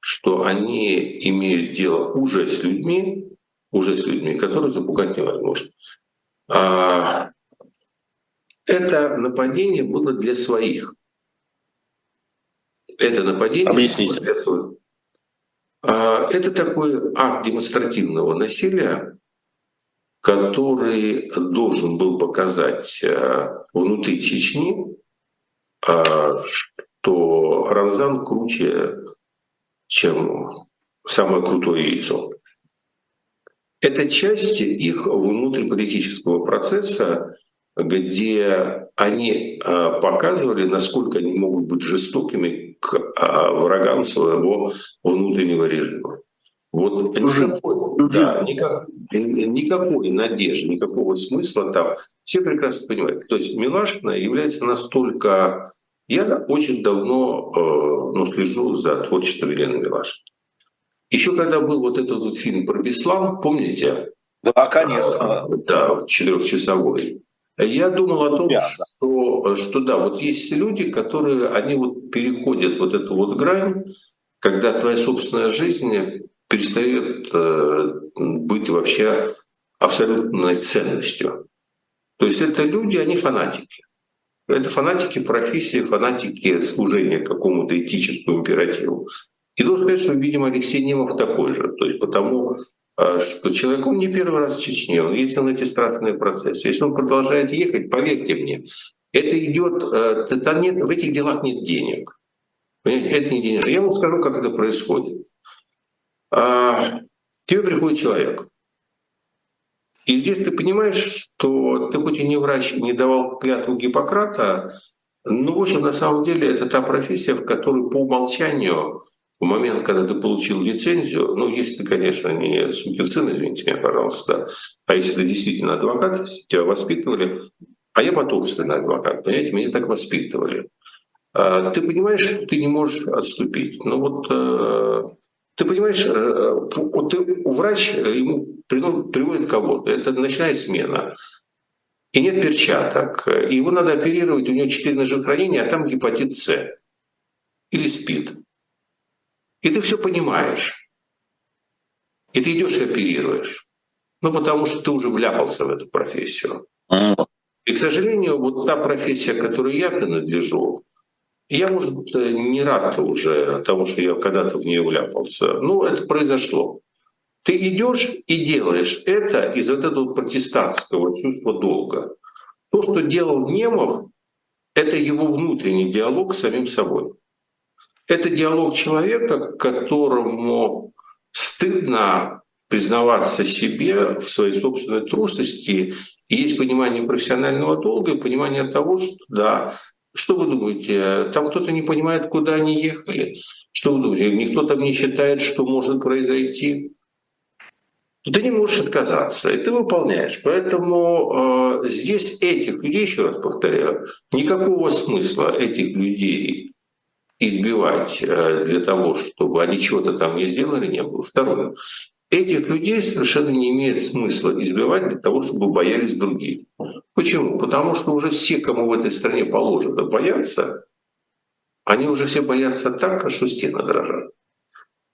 что они имеют дело уже с людьми, уже с людьми, которые запугать невозможно. А, это нападение было для своих. Это нападение Объясните. для своих. А, это такой акт демонстративного насилия, который должен был показать э, внутри Чечни, а, что Рамзан круче, чем самое крутое яйцо. Это часть их внутриполитического процесса, где они а, показывали, насколько они могут быть жестокими к а, врагам своего внутреннего режима. Вот никакой, да, никак, никакой надежды, никакого смысла там. Все прекрасно понимают. То есть Милашина является настолько... Я очень давно э, ну, слежу за творчеством Елены Милашиной. Еще когда был вот этот вот фильм про Беслан, помните? Да, конечно. Э, да, четырехчасовой. Я думал о том, да, что, что да, вот есть люди, которые, они вот переходят вот эту вот грань, когда твоя собственная жизнь перестает э, быть вообще абсолютной ценностью. То есть это люди, они фанатики. Это фанатики профессии, фанатики служения какому-то этическому императиву. И должен сказать, что, видимо, Алексей Немов такой же. То есть потому, э, что человек, он не первый раз в Чечне, он ездил на эти страшные процессы. Если он продолжает ехать, поверьте мне, это идет, э, там нет, в этих делах нет денег. Понимаете, это не денег. Я вам скажу, как это происходит а, тебе приходит человек. И здесь ты понимаешь, что ты хоть и не врач, не давал клятву Гиппократа, но, в общем, на самом деле это та профессия, в которой по умолчанию в момент, когда ты получил лицензию, ну, если ты, конечно, не сукин сын, извините меня, пожалуйста, а если ты действительно адвокат, тебя воспитывали, а я потомственный адвокат, понимаете, меня так воспитывали. А, ты понимаешь, что ты не можешь отступить. Ну вот э, ты понимаешь, э, вот ты, врач, э, ему приводит кого-то, это ночная смена. и нет перчаток, и его надо оперировать, у него 4 ножа хранения, а там гепатит С или СПИД. И ты все понимаешь. И ты идешь и оперируешь. Ну, потому что ты уже вляпался в эту профессию. И, к сожалению, вот та профессия, к которой я принадлежу, я, может, не рад уже тому, что я когда-то в нее вляпался. Ну, это произошло. Ты идешь и делаешь это из вот этого протестантского чувства долга. То, что делал Немов, это его внутренний диалог с самим собой. Это диалог человека, которому стыдно признаваться себе в своей собственной трусости. И есть понимание профессионального долга и понимание того, что да, что вы думаете, там кто-то не понимает, куда они ехали? Что вы думаете, никто там не считает, что может произойти? Ты не можешь отказаться, и ты выполняешь. Поэтому э, здесь этих людей, еще раз повторяю, никакого смысла этих людей избивать э, для того, чтобы они чего-то там не сделали, не было. Второе. Этих людей совершенно не имеет смысла избивать для того, чтобы боялись другие. Почему? Потому что уже все, кому в этой стране положено бояться, они уже все боятся так, что стены дрожат.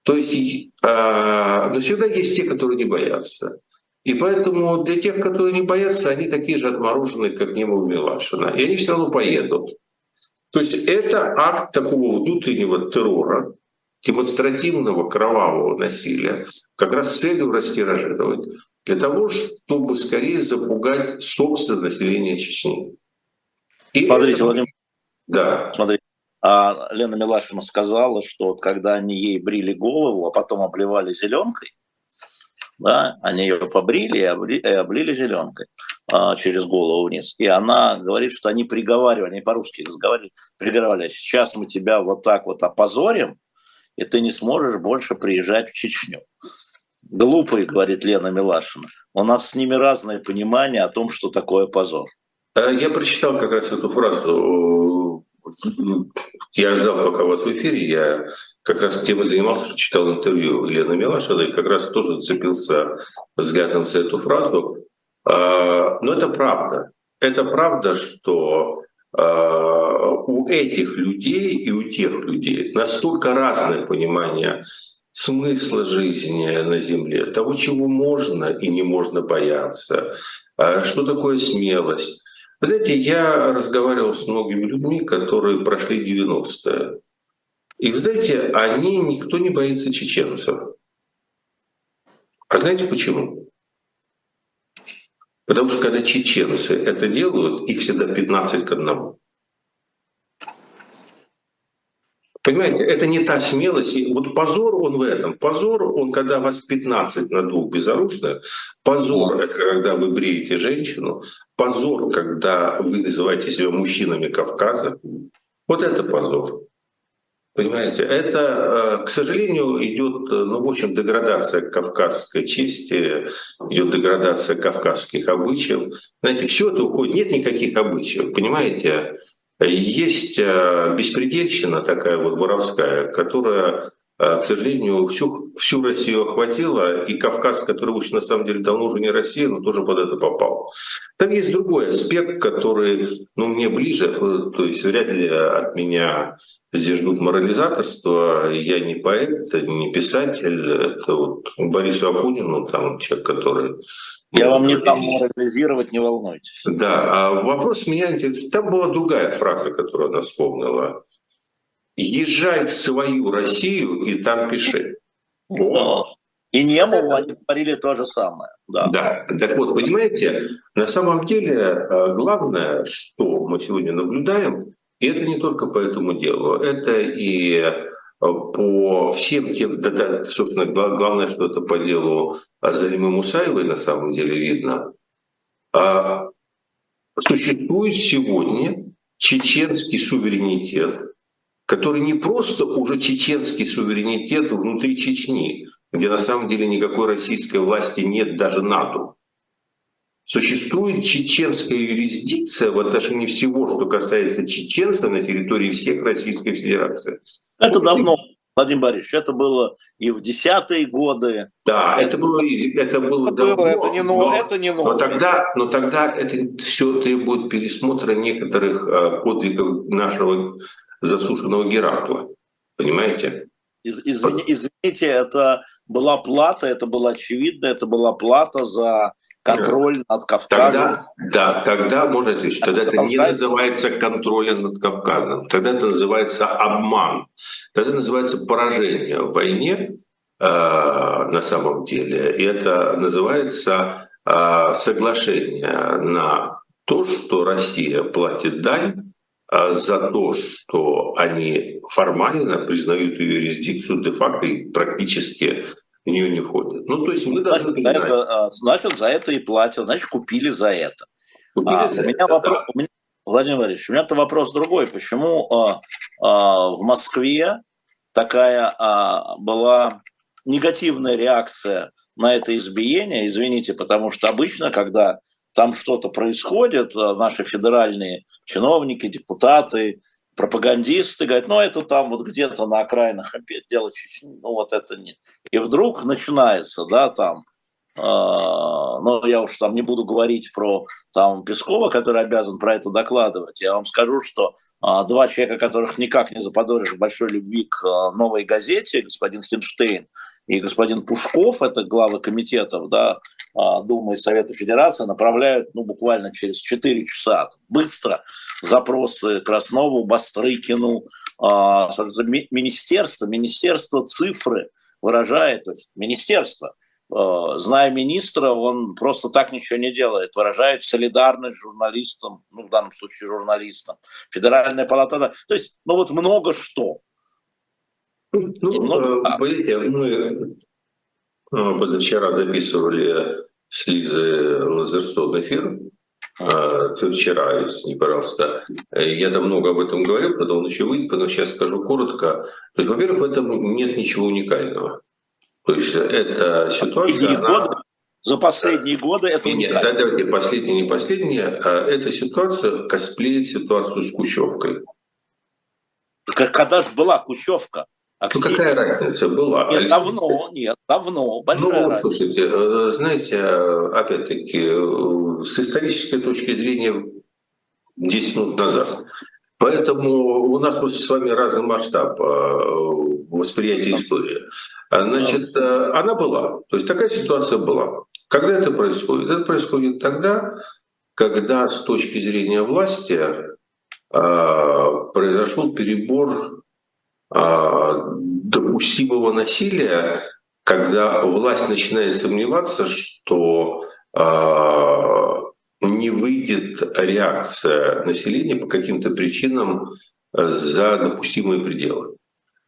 То есть, э, но всегда есть те, которые не боятся. И поэтому для тех, которые не боятся, они такие же отмороженные, как Немов Милашина. И они все равно поедут. То есть это акт такого внутреннего террора, демонстративного кровавого насилия, как раз с целью растиражировать, для того, чтобы скорее запугать собственное население Чечни. И Смотрите, это... Владимир, да. Смотрите, а Лена Милашина сказала, что вот когда они ей брили голову, а потом обливали зеленкой, да, они ее побрили и облили зеленкой а, через голову вниз. И она говорит, что они приговаривали, они по-русски разговаривали, приговаривали, сейчас мы тебя вот так вот опозорим, и ты не сможешь больше приезжать в Чечню. Глупые, говорит Лена Милашина. У нас с ними разное понимание о том, что такое позор. Э, я прочитал как раз эту фразу. Я ждал, пока вас в эфире. Я как раз тем и занимался, читал интервью Лены Милашиной, и как раз тоже зацепился взглядом за эту фразу. Э, но это правда. Это правда, что а, у этих людей и у тех людей настолько разное понимание смысла жизни на Земле, того, чего можно и не можно бояться, а, что такое смелость. Вы знаете, я разговаривал с многими людьми, которые прошли 90-е. И вы знаете, они, никто не боится чеченцев. А знаете почему? Потому что когда чеченцы это делают, их всегда 15 к одному. Понимаете, это не та смелость. Вот позор он в этом. Позор, он когда вас 15 на двух безоружных. Позор — это когда вы бреете женщину. Позор, когда вы называете себя мужчинами Кавказа. Вот это позор. Понимаете, это, э, к сожалению, идет, э, ну, в общем, деградация кавказской чести, идет деградация кавказских обычаев. Знаете, все это уходит, нет никаких обычаев, понимаете? Есть э, беспредельщина такая вот воровская, которая, к сожалению, всю, всю Россию охватила, и Кавказ, который уж на самом деле давно уже не Россия, но тоже под это попал. Там есть другой аспект, который ну, мне ближе, то есть вряд ли от меня Здесь ждут морализаторства. Я не поэт, не писатель. Это вот Борису Акунину, там человек, который... Я вам не дам морализировать, не волнуйтесь. Да, а вопрос меня интересует. Там была другая фраза, которую она вспомнила. Езжай в свою Россию и там пиши. Вот. И Немову они говорили то же самое. Да. да. Так вот, понимаете, на самом деле э, главное, что мы сегодня наблюдаем, и это не только по этому делу, это и э, по всем тем, да, да, собственно, главное, что это по делу Залимы Мусаевой на самом деле видно. А существует сегодня чеченский суверенитет, который не просто уже чеченский суверенитет внутри Чечни, где на самом деле никакой российской власти нет даже НАТО. Существует чеченская юрисдикция в отношении всего, что касается чеченцев на территории всех Российской Федерации. Это давно. Владимир Борисович, это было и в десятые годы. Да, это, это было, это было, это, давно, было, это не ново, но, это не ново. Но тогда, но тогда это все требует пересмотра некоторых э, подвигов нашего засушенного Геракла. Понимаете? Из, извини, извините, это была плата, это было очевидно, это была плата за контроль над Кавказом. Тогда, да, тогда, можно ответить, тогда это не называется контролем над Кавказом, тогда это называется обман, тогда это называется поражение в войне э, на самом деле. И это называется э, соглашение на то, что Россия платит дань за то, что они формально признают ее юрисдикцию де-факто и практически в нее не ходят. Ну, то есть мы должны значит, понимать... это, а, значит, за это и платят, значит, купили за это. Купили а, за у, меня это вопрос, да. у меня, Владимир Владимирович, у меня-то вопрос другой. Почему а, а, в Москве такая а, была негативная реакция на это избиение? Извините, потому что обычно, когда там что-то происходит, а, наши федеральные чиновники, депутаты, пропагандисты говорят, ну это там вот где-то на окраинах опять дело Чечни, ну вот это не. И вдруг начинается, да, там, э, ну я уж там не буду говорить про там Пескова, который обязан про это докладывать, я вам скажу, что э, два человека, которых никак не заподозришь в большой любви к э, новой газете, господин Хинштейн и господин Пушков, это главы комитетов, да, Думы и Совета Федерации, направляют ну, буквально через 4 часа быстро запросы Краснову, Бастрыкину, а, министерство, министерство цифры выражает, то есть министерство, а, зная министра, он просто так ничего не делает, выражает солидарность журналистам, ну, в данном случае журналистам, Федеральная палата, то есть, ну, вот много что. Ну, много, э, понимаете, мы э, позавчера записывали с Лизой Лазерсон эфир, вчера, если не пожалуйста. Я там много об этом говорил, когда он еще выйдет, но сейчас скажу коротко. То есть, во-первых, в этом нет ничего уникального. То есть это ситуация... Она... Годы, за последние годы это Нет, да, давайте последние, не последние. А эта ситуация косплеит ситуацию с Кучевкой. Когда же была Кучевка? А ну, какая разница была? Нет, давно, нет, давно, большая ну, разница. Слушайте, э, знаете, опять-таки, э, с исторической точки зрения 10 минут назад. Поэтому у нас просто с вами разный масштаб э, восприятия истории. А, значит, она была. То есть такая ситуация была. Когда это происходит? Это происходит тогда, когда с точки зрения власти произошел перебор допустимого насилия, когда власть начинает сомневаться, что а, не выйдет реакция населения по каким-то причинам за допустимые пределы.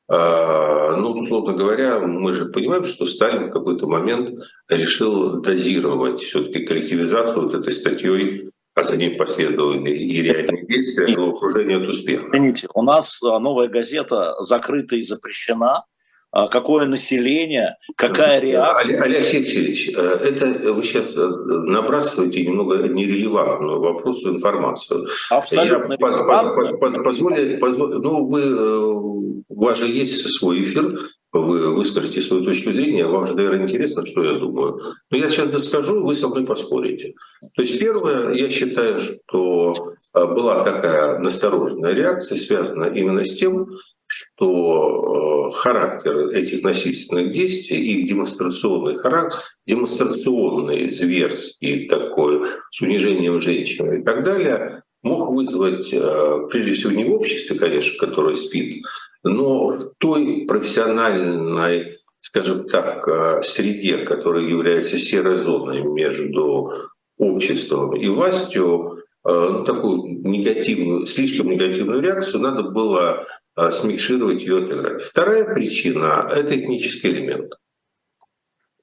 А, ну, условно говоря, мы же понимаем, что Сталин в какой-то момент решил дозировать все-таки коллективизацию вот этой статьей а за ней последовали и реальные действия, но окружение от успеха. Извините, у нас а, новая газета закрыта и запрещена. А какое население, какая реакция? Олег Алексеевич, э, это вы сейчас э, набрасываете немного нерелевантную вопросу информацию. Абсолютно. Я, поз, поз, поз, позволь, позволь, ну, вы, э, у вас же есть свой эфир, вы выскажете свою точку зрения, вам же, наверное, интересно, что я думаю. Но я сейчас доскажу, вы со мной поспорите. То есть первое, я считаю, что была такая настороженная реакция, связанная именно с тем, что а, характер этих насильственных действий, их демонстрационный характер, демонстрационный, зверский такой, с унижением женщины и так далее, мог вызвать, а, прежде всего, не в обществе, конечно, которое спит, но в той профессиональной, скажем так, э, среде, которая является серой зоной между обществом и властью, э, ну, такую негативную, слишком негативную реакцию надо было э, смикшировать ее отыграть. Вторая причина — это этнический элемент.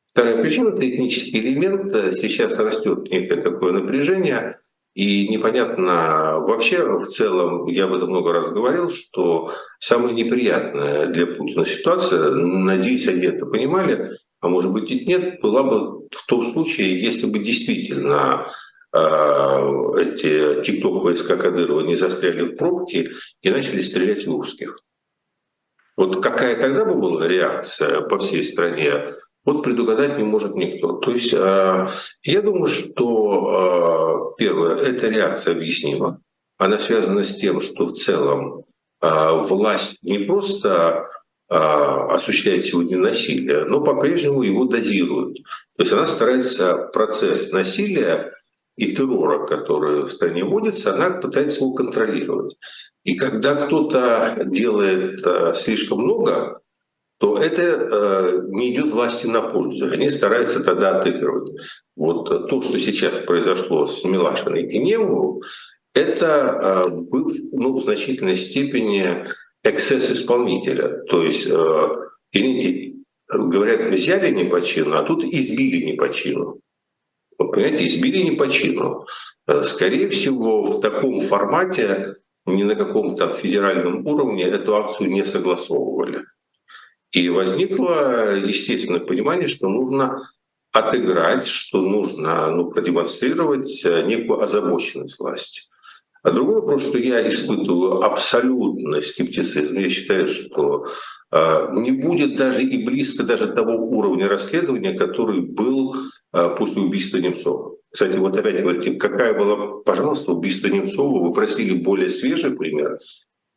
Вторая причина — это этнический элемент. Сейчас растет некое такое напряжение, и непонятно вообще в целом, я об этом много раз говорил, что самая неприятная для Путина ситуация, надеюсь, они это понимали, а может быть и нет, была бы в том случае, если бы действительно э, эти тикток войска Кадырова не застряли в пробке и начали стрелять в русских. Вот какая тогда бы была реакция по всей стране, вот предугадать не может никто. То есть э, я думаю, что э, первое, эта реакция объяснима. Она связана с тем, что в целом э, власть не просто осуществляет сегодня насилие, но по-прежнему его дозирует. То есть она старается процесс насилия и террора, который в стране вводится, она пытается его контролировать. И когда кто-то делает слишком много, то это э, не идет власти на пользу. Они стараются тогда отыгрывать. Вот то, что сейчас произошло с Милашиной и Немовым, это э, был ну, в значительной степени эксцесс исполнителя. То есть, э, извините, говорят, взяли не по чину, а тут избили не по чину. Понимаете, избили не по чину. Э, скорее всего, в таком формате, ни на каком-то федеральном уровне эту акцию не согласовывали. И возникло естественное понимание, что нужно отыграть, что нужно ну, продемонстрировать э, некую озабоченность власти. А другой вопрос, что я испытываю абсолютный скептицизм. Я считаю, что э, не будет даже и близко даже того уровня расследования, который был после убийства Немцова. Кстати, вот опять говорите, какая была, пожалуйста, убийство Немцова, вы просили более свежий пример.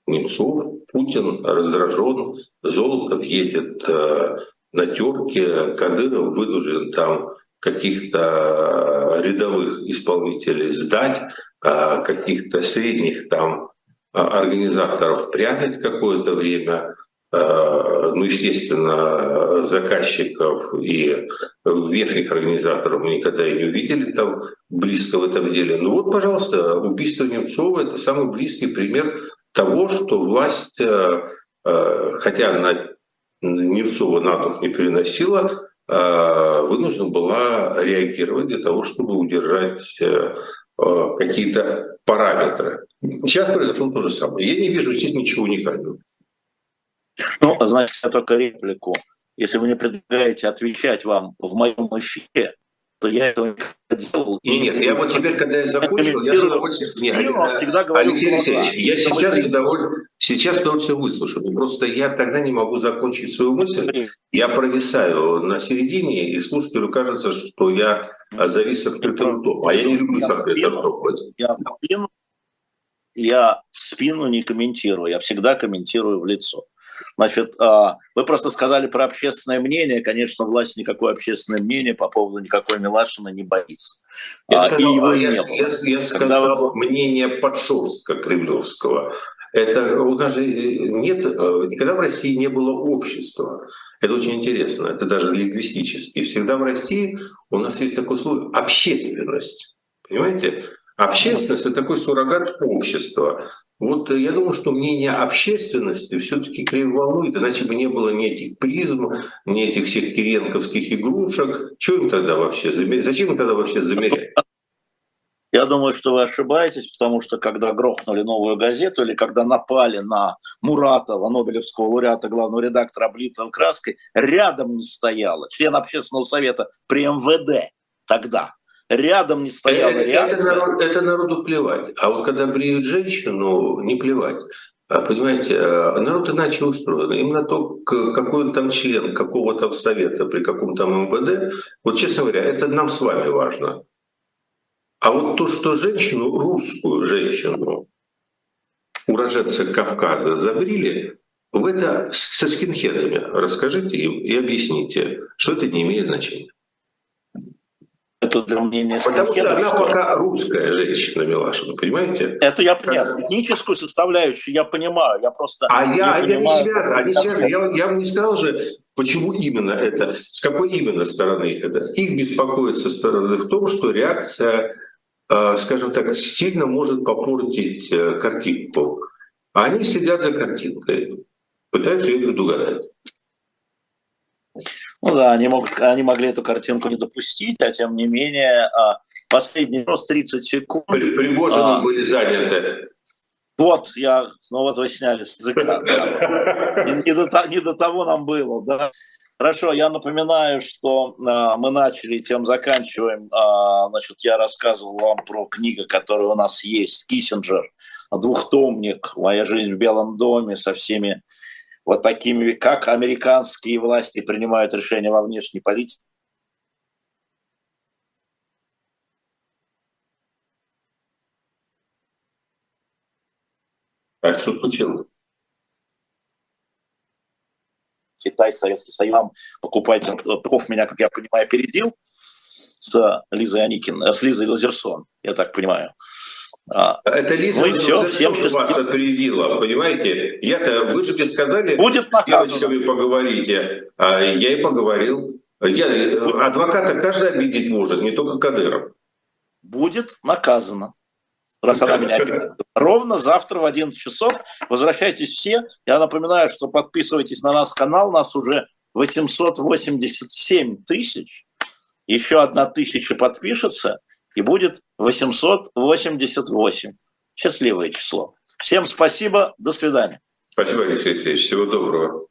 Немцов, Путин раздражен, Золотов едет э, на терке, Кадыров вынужден там каких-то рядовых исполнителей сдать, э, каких-то средних там организаторов прятать какое-то время, э, ну, естественно, заказчиков и верхних организаторов мы никогда и не увидели там близко в этом деле. Ну вот, пожалуйста, убийство Немцова — это самый близкий пример того, что власть, э, э, хотя она Немцова на дух не переносила, э, вынуждена была реагировать для того, чтобы удержать какие-то параметры. Сейчас произошло то же самое. Я не вижу здесь ничего уникального. Ну, значит, я только реплику. Если вы мне предлагаете отвечать вам в моем эфире, то я этого не делал. Нет, нет, я вот теперь, когда я закончил, я с удовольствием... Нет, всегда говорю Алексей Алексеевич, я сейчас с удовольствием, сейчас с удовольствием выслушаю. Просто я тогда не могу закончить свою мысль. Я провисаю на середине, и слушателю кажется, что я завис открытым ртом. А я не люблю открытым ртом. Я в спину, я в спину не комментирую, я всегда комментирую в лицо. Значит, а, вы просто сказали про общественное мнение. Конечно, власть никакое общественное мнение по поводу никакой Милашина не боится. Я, а, сказал, и его я, не было. я, я сказал вы... мнение подшерстка кремлевского. Это у нас же э, нет, э, никогда в России не было общества. Это очень интересно, это даже лингвистически. Всегда в России у нас есть такое слово общественность. Понимаете? Общественность – это такой суррогат общества. Вот я думаю, что мнение общественности все-таки криво волнует, иначе бы не было ни этих призм, ни этих всех киренковских игрушек. Что им тогда вообще замерять? Зачем им тогда вообще замерять? Я думаю, что вы ошибаетесь, потому что когда грохнули новую газету или когда напали на Муратова, Нобелевского лауреата, главного редактора облитого краской, рядом не стояла член общественного совета при МВД тогда, рядом не стояла это, реакция. Это, народ, это народу плевать. А вот когда бреют женщину, не плевать. А, понимаете, а, народ иначе устроен. Именно то, какой он там член какого там совета при каком там МВД, вот честно говоря, это нам с вами важно. А вот то, что женщину, русскую женщину, уроженца Кавказа забрили, в это со скинхедами расскажите им и объясните, что это не имеет значения это для мнения Потому что она что пока русская женщина, Милашина, понимаете? Это я понимаю. Этническую составляющую я понимаю. Я просто а не я, я не связан. Они связаны. Я, я вам не сказал же, почему именно это, с какой именно стороны их это. Их беспокоит со стороны в том, что реакция, э, скажем так, сильно может попортить э, картинку. А они следят за картинкой, пытаются ее предугадать. Ну да, они, могут, они могли эту картинку не допустить, а тем не менее а, последний раз 30 секунд. При, Пригожиным а, были заняты. Вот, я, ну вот вы сняли с языка. Не, не, до, не до того нам было, да. Хорошо, я напоминаю, что э, мы начали, тем заканчиваем. Э, значит, я рассказывал вам про книгу, которая у нас есть, Киссинджер, двухтомник «Моя жизнь в Белом доме» со всеми вот такими, как американские власти принимают решения во внешней политике. А что случилось? Китай, Советский Союз, нам покупайте, Пков меня, как я понимаю, опередил с Лизой Аникин, с Лизой Лазерсон, я так понимаю. А, Это Лиза ну, все, всем вас опередила, понимаете? Я-то, вы же мне сказали, Будет наказано. вы поговорите, а я и поговорил. Я, адвоката каждый обидеть может, не только Кадыров. Будет наказано. Раз она меня Ровно завтра в 11 часов. Возвращайтесь все. Я напоминаю, что подписывайтесь на наш канал. Нас уже 887 тысяч. Еще одна тысяча подпишется и будет 888. Счастливое число. Всем спасибо, до свидания. Спасибо, Алексей Алексеевич. Всего доброго.